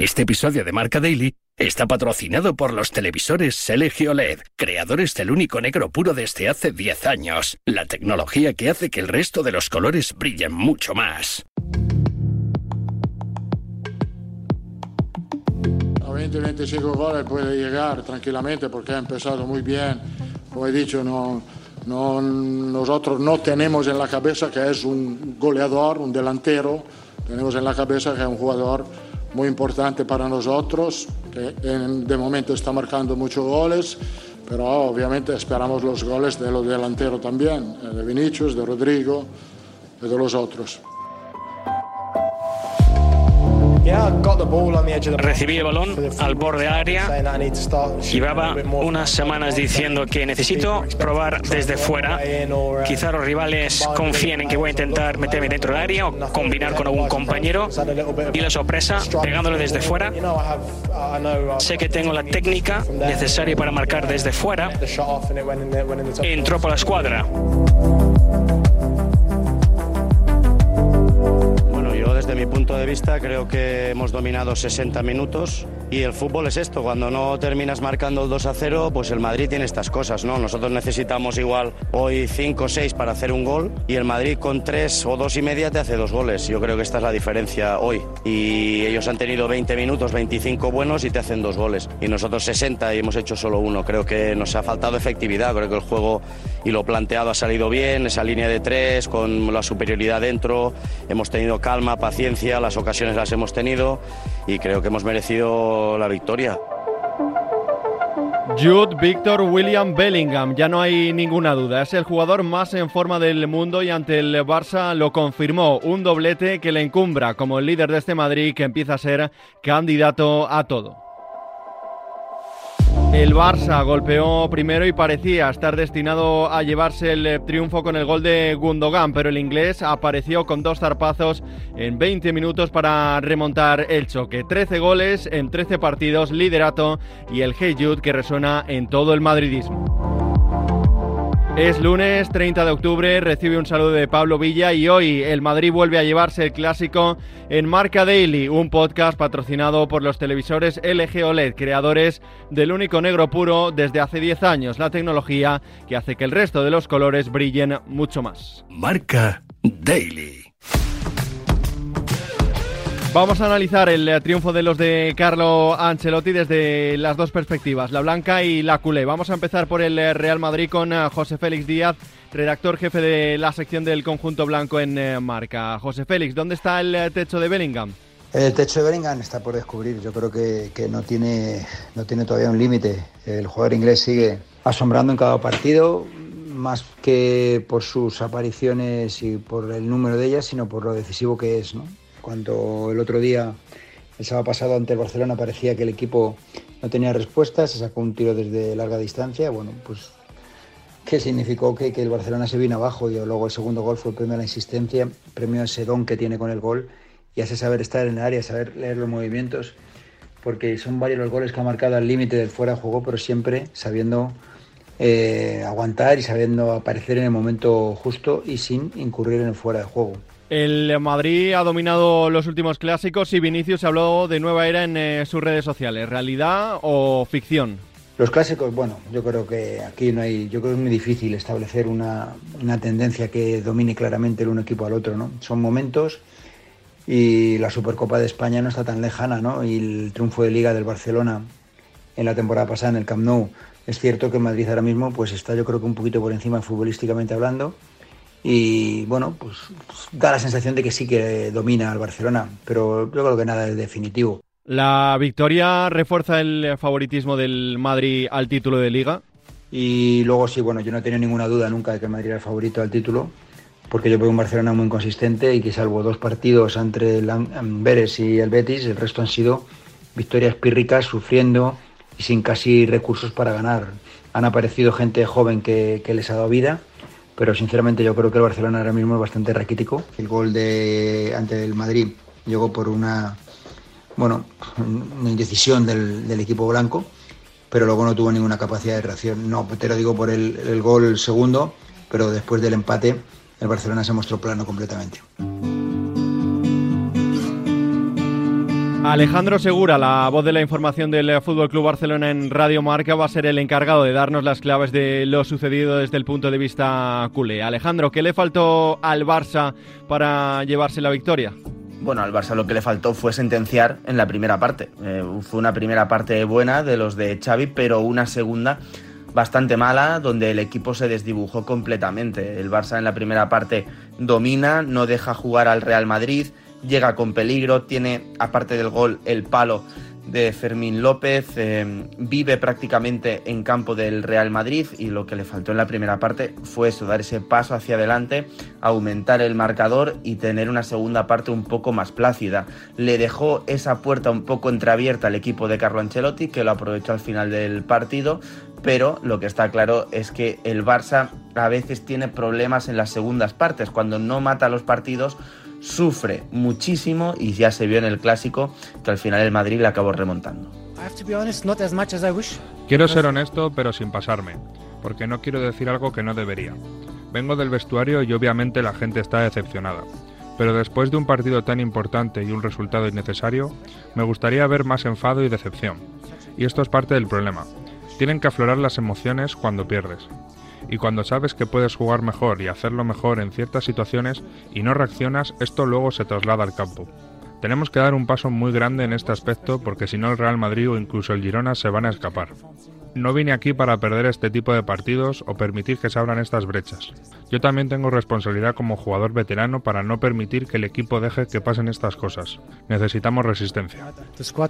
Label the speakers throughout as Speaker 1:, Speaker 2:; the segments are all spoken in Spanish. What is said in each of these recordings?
Speaker 1: Este episodio de Marca Daily está patrocinado por los televisores Selegio LED, creadores del único negro puro desde hace 10 años, la tecnología que hace que el resto de los colores brillen mucho más.
Speaker 2: A 20-25 goles puede llegar tranquilamente porque ha empezado muy bien. Como he dicho, no, no, nosotros no tenemos en la cabeza que es un goleador, un delantero, tenemos en la cabeza que es un jugador muy importante para nosotros, que de momento está marcando muchos goles, pero obviamente esperamos los goles de los delanteros también, eh, de Vinicius, de Rodrigo y de los otros.
Speaker 3: Recibí el balón al borde área. Llevaba unas semanas diciendo que necesito probar desde fuera. Quizá los rivales confíen en que voy a intentar meterme dentro del área o combinar con algún compañero. Y la sorpresa, pegándolo desde fuera. Sé que tengo la técnica necesaria para marcar desde fuera. Entró por la escuadra.
Speaker 4: De vista creo que hemos dominado 60 minutos y el fútbol es esto, cuando no terminas marcando el 2 a 0, pues el Madrid tiene estas cosas, ¿no? Nosotros necesitamos igual hoy 5 o 6 para hacer un gol y el Madrid con 3 o 2 y media te hace dos goles. Yo creo que esta es la diferencia hoy. Y ellos han tenido 20 minutos, 25 buenos y te hacen dos goles. Y nosotros 60 y hemos hecho solo uno. Creo que nos ha faltado efectividad, creo que el juego y lo planteado ha salido bien, esa línea de 3 con la superioridad dentro, hemos tenido calma, paciencia, las ocasiones las hemos tenido y creo que hemos merecido la victoria.
Speaker 5: Jude Victor William Bellingham, ya no hay ninguna duda, es el jugador más en forma del mundo y ante el Barça lo confirmó, un doblete que le encumbra como el líder de este Madrid que empieza a ser candidato a todo. El Barça golpeó primero y parecía estar destinado a llevarse el eh, triunfo con el gol de Gundogan, pero el inglés apareció con dos zarpazos en 20 minutos para remontar el choque. 13 goles en 13 partidos, liderato y el Hey Jude que resuena en todo el madridismo. Es lunes 30 de octubre, recibe un saludo de Pablo Villa y hoy el Madrid vuelve a llevarse el clásico en Marca Daily, un podcast patrocinado por los televisores LG OLED, creadores del único negro puro desde hace 10 años, la tecnología que hace que el resto de los colores brillen mucho más.
Speaker 1: Marca Daily.
Speaker 5: Vamos a analizar el eh, triunfo de los de Carlo Ancelotti desde las dos perspectivas, la blanca y la culé. Vamos a empezar por el eh, Real Madrid con eh, José Félix Díaz, redactor jefe de la sección del conjunto blanco en marca. José Félix, ¿dónde está el techo de Bellingham?
Speaker 6: El techo de Bellingham está por descubrir. Yo creo que, no, tiene, no tiene todavía un límite. El jugador inglés sigue asombrando en cada partido, más que por sus apariciones y por el número de ellas, sino por lo decisivo que es. ¿no? Cuando el otro día, el sábado pasado ante el Barcelona, parecía que el equipo no tenía respuesta, se sacó un tiro desde larga distancia. Bueno, pues, ¿qué significó? Que, que el Barcelona se vino abajo y luego el segundo gol fue el premio a la insistencia, premio a ese don que tiene con el gol y ese saber estar en el área, saber leer los movimientos, porque son varios los goles que ha marcado al límite del fuera de juego, pero siempre sabiendo eh, aguantar y sabiendo aparecer en el momento justo y sin incurrir en el fuera de juego.
Speaker 5: El Madrid ha dominado los últimos clásicos y Vinicius habló de nueva era en eh, sus redes sociales. ¿Realidad o ficción?
Speaker 6: Los clásicos, bueno, yo creo que aquí no hay, yo creo que es muy difícil establecer una, tendencia que domine claramente el un equipo al otro, ¿no? Son momentos y la Supercopa de España no está tan lejana, ¿no? Y el triunfo de Liga del Barcelona en la temporada pasada en el Camp Nou, es cierto que Madrid ahora mismo pues está yo creo que un poquito por encima futbolísticamente hablando, y bueno, pues, da la sensación de que sí que domina al Barcelona, pero yo creo que nada es definitivo.
Speaker 5: ¿La victoria refuerza el favoritismo del Madrid al título de liga?
Speaker 6: Y luego sí, bueno, yo no tenido ninguna duda nunca de que Madrid era el favorito al título, porque yo veo un Barcelona muy inconsistente y que salvo dos partidos entre el Amberes y el Betis, el resto han sido victorias pírricas, sufriendo y sin casi recursos para ganar. Han aparecido gente joven que, que les ha dado vida pero sinceramente yo creo que el Barcelona ahora mismo es bastante raquítico. El gol de ante el Madrid llegó por una bueno, una indecisión del, equipo blanco, pero luego no tuvo ninguna capacidad de reacción. No, te lo digo por el, el gol segundo, pero después del empate el Barcelona se mostró plano completamente.
Speaker 5: Alejandro Segura, la voz de la información del Fútbol Club Barcelona en Radio Marca, va a ser el encargado de darnos las claves de lo sucedido desde el punto de vista culé. Alejandro, ¿qué le faltó al Barça para llevarse la victoria?
Speaker 7: Bueno, al Barça lo que le faltó fue sentenciar en la primera parte. Eh, fue una primera parte buena de los de Xavi, pero una segunda bastante mala, donde el equipo se desdibujó completamente. El Barça en la primera parte domina, no deja jugar al Real Madrid, llega con peligro, tiene, aparte del gol, el palo de Fermín López, eh, vive prácticamente en campo del Real Madrid y lo que le faltó en la primera parte fue eso, dar ese paso hacia adelante, aumentar el marcador y tener una segunda parte un poco más plácida. Le dejó esa puerta un poco entreabierta al equipo de Carlo Ancelotti, que lo aprovechó al final del partido, pero lo que está claro es que el Barça a veces tiene problemas en las segundas partes, cuando no mata los partidos sufre muchísimo y ya se vio en el clásico que al final el Madrid le acabó remontando.
Speaker 8: Quiero ser honesto pero sin pasarme, porque no quiero decir algo que no debería. Vengo del vestuario y obviamente la gente está decepcionada. Pero después de un partido tan importante y un resultado innecesario, me gustaría ver más enfado y decepción. Y esto es parte del problema. Tienen que aflorar las emociones cuando pierdes y cuando sabes que puedes jugar mejor y hacerlo mejor en ciertas situaciones y no reaccionas, esto luego se traslada al campo. Tenemos que dar un paso muy grande en este aspecto porque si no el Real Madrid o incluso el Girona se van a escapar. No vine aquí para perder este tipo de partidos o permitir que se abran estas brechas. Yo también tengo responsabilidad como jugador veterano para no permitir que el equipo deje que pasen estas cosas. Necesitamos resistencia.
Speaker 5: Uh,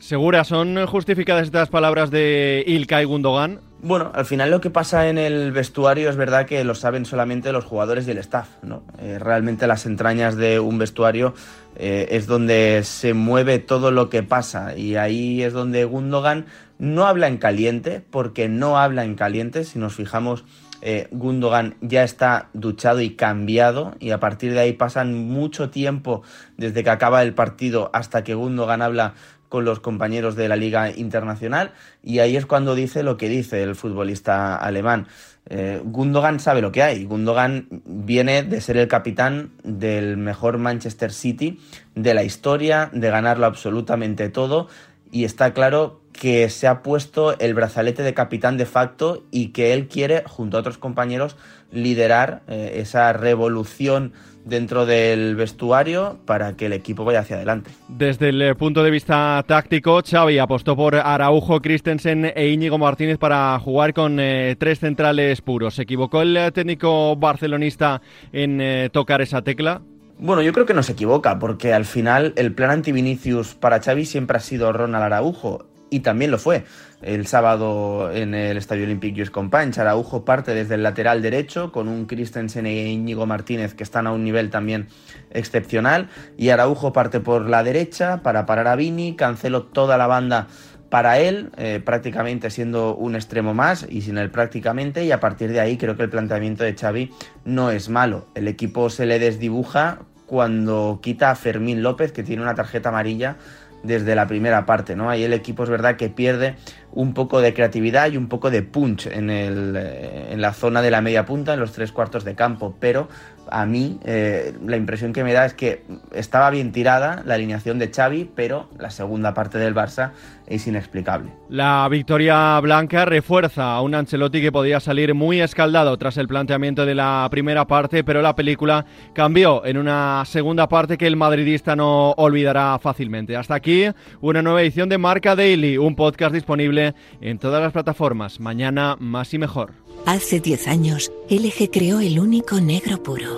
Speaker 5: ¿Segura son justificadas estas palabras de Ilkay Gundogan?
Speaker 7: Bueno, al final lo que pasa en el vestuario es verdad que lo saben solamente los jugadores y el staff, ¿no? Eh, realmente las entrañas de un vestuario eh, es donde se mueve todo lo que pasa y ahí es donde Gundogan no habla en caliente, porque no habla en caliente, si nos fijamos eh, Gundogan ya está duchado y cambiado y a partir de ahí pasan mucho tiempo desde que acaba el partido hasta que Gundogan habla con los compañeros de la Liga Internacional y ahí es cuando dice lo que dice el futbolista alemán. Eh, Gundogan sabe lo que hay. Gundogan viene de ser el capitán del mejor Manchester City de la historia, de ganarlo absolutamente todo y está claro que se ha puesto el brazalete de capitán de facto y que él quiere, junto a otros compañeros, liderar eh, esa revolución dentro del vestuario para que el equipo vaya hacia adelante.
Speaker 5: Desde el eh, punto de vista táctico, Xavi apostó por Araujo, Christensen e Íñigo Martínez para jugar con eh, tres centrales puros. ¿Se equivocó el técnico barcelonista en tocar esa tecla?
Speaker 7: Bueno, yo creo que no se equivoca, porque al final el plan anti-Vinicius para Xavi siempre ha sido Ronald Araujo y también lo fue. El sábado en el Estadio Olímpico Luis Companys, Araujo parte desde el lateral derecho con un Christensen e Íñigo Martínez que están a un nivel también excepcional y Araujo parte por la derecha para parar a Vini, canceló toda la banda para él, eh, prácticamente siendo un extremo más y sin él prácticamente, y a partir de ahí creo que el planteamiento de Xavi no es malo. El equipo se le desdibuja cuando quita a Fermín López, que tiene una tarjeta amarilla desde la primera parte, ¿no? Ahí el equipo es verdad que pierde un poco de creatividad y un poco de punch en, el, eh, en la zona de la media punta, en los tres cuartos de campo, pero a mí eh, la impresión que me da es que estaba bien tirada la alineación de Xavi, pero la segunda parte del Barça es inexplicable.
Speaker 5: La victoria blanca refuerza a un Ancelotti que podía salir muy escaldado tras el planteamiento de la primera parte, pero la película cambió en una segunda parte que el madridista no olvidará fácilmente. Hasta aquí una nueva edición de Marca Daily, un podcast disponible en todas las plataformas. Mañana más y mejor.
Speaker 9: Hace 10 años, LG creó el único negro puro,